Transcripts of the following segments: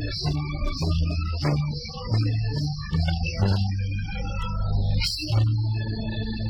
Thank you.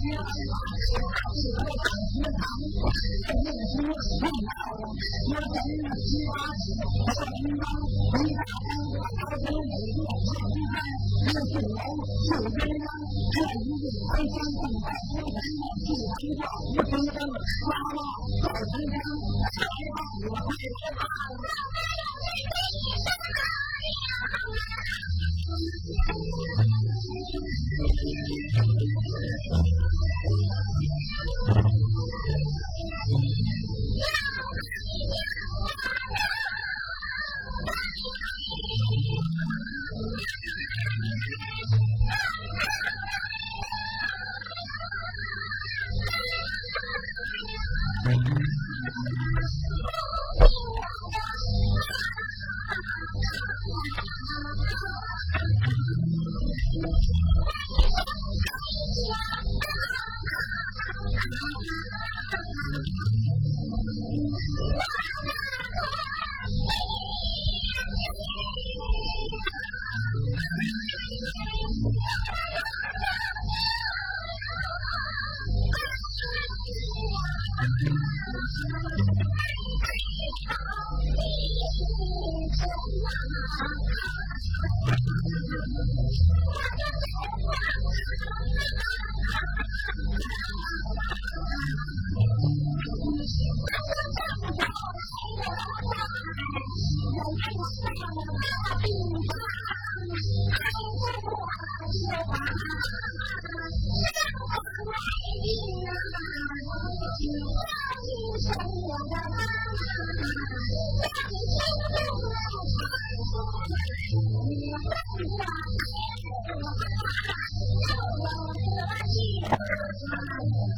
天安门，升国旗，奏国歌，升旗场，升国旗，升到我心上。七八十，红缨枪，一大帮，朝北面，上中山，六进楼，四间房，这一进排山倒海，多神圣！敬长礼，尊称妈妈、老师、长，来吧，我快快长大。妈妈，老师，长，来吧，我快快长大。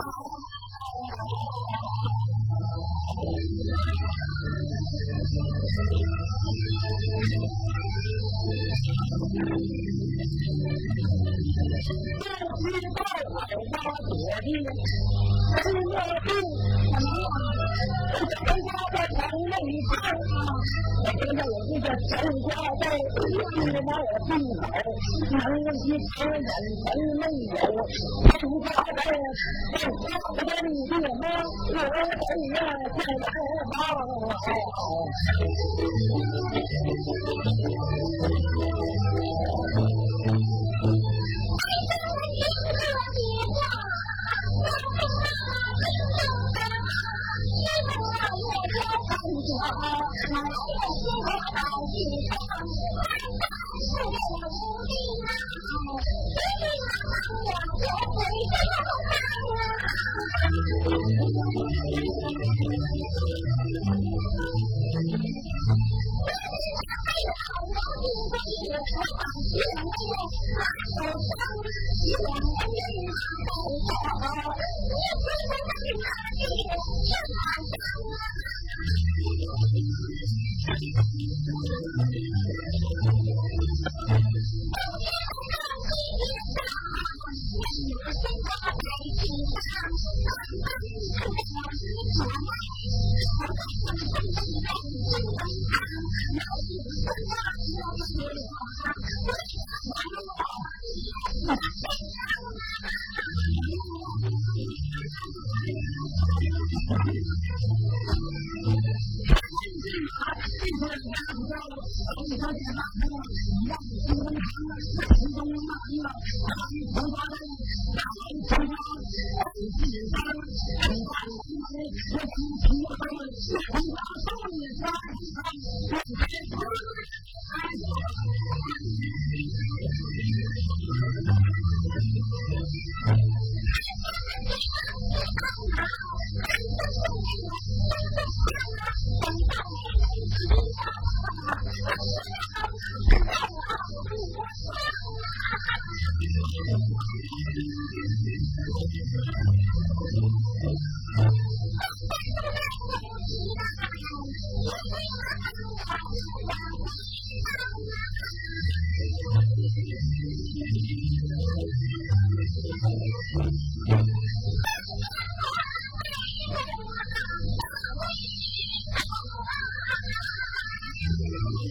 Oh, 不知大海花朵呢，是我不呀？谁家的穷命儿啊？谁家有那个穷花豆，硬的把我绊，能屈才忍从没有。穷花豆，他不叫妈，我怎样才能？你咋说你啥啥？你开车。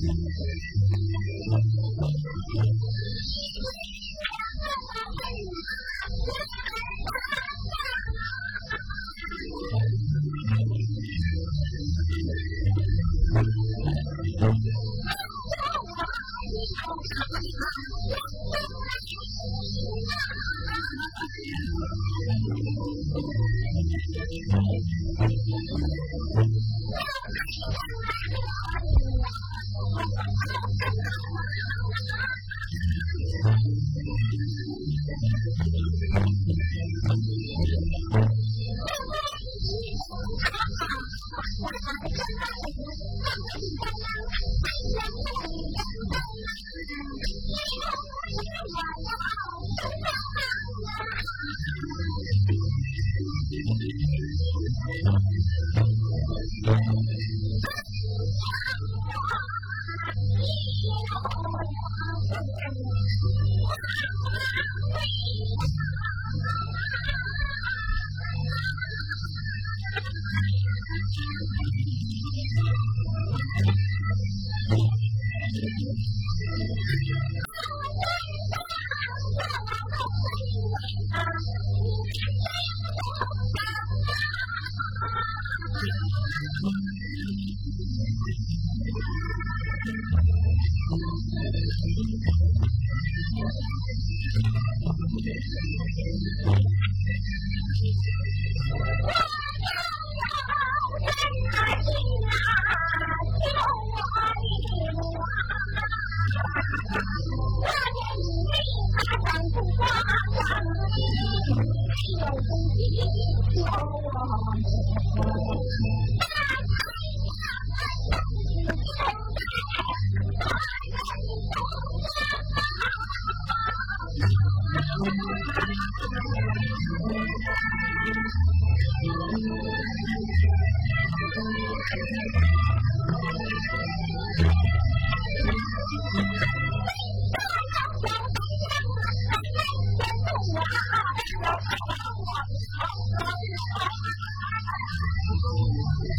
Thank you.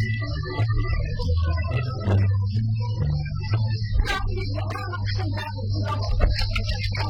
I'm not going.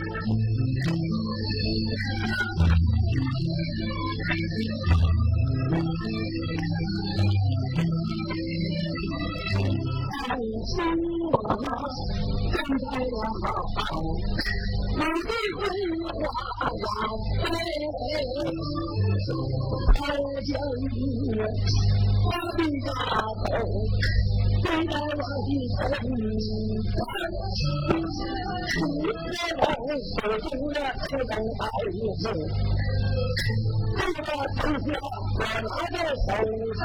你的桂花要飞，好叫你我的丫头回来我的头，你在我手中的这根白子。这个东西我拿在手上，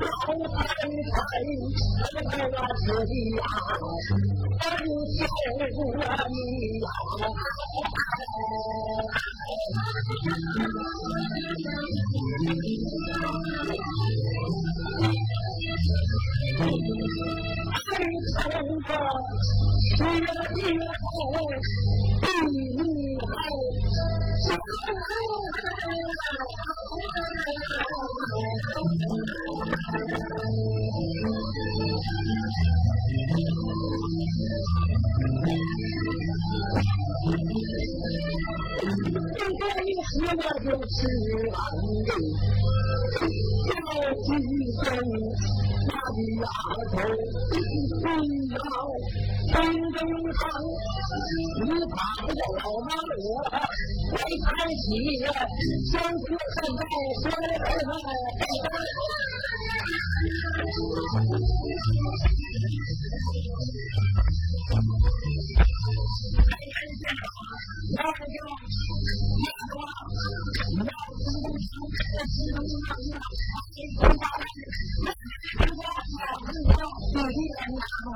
老太太，我看我自己呀，真受了你呀！哎，三哥，你的头，你好。今天你死了就是安宁，要记住。那的丫头，朝，东征朝，你打不了老妈我，为啥起义？江上道，江湖上道，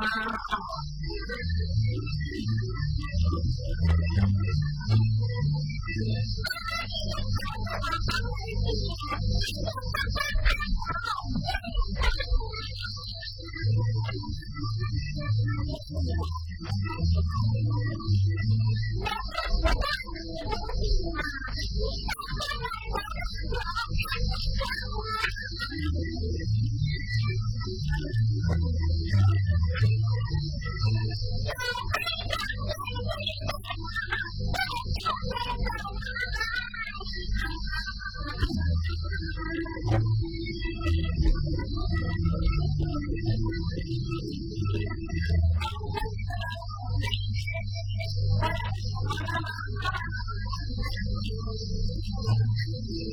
Thank you.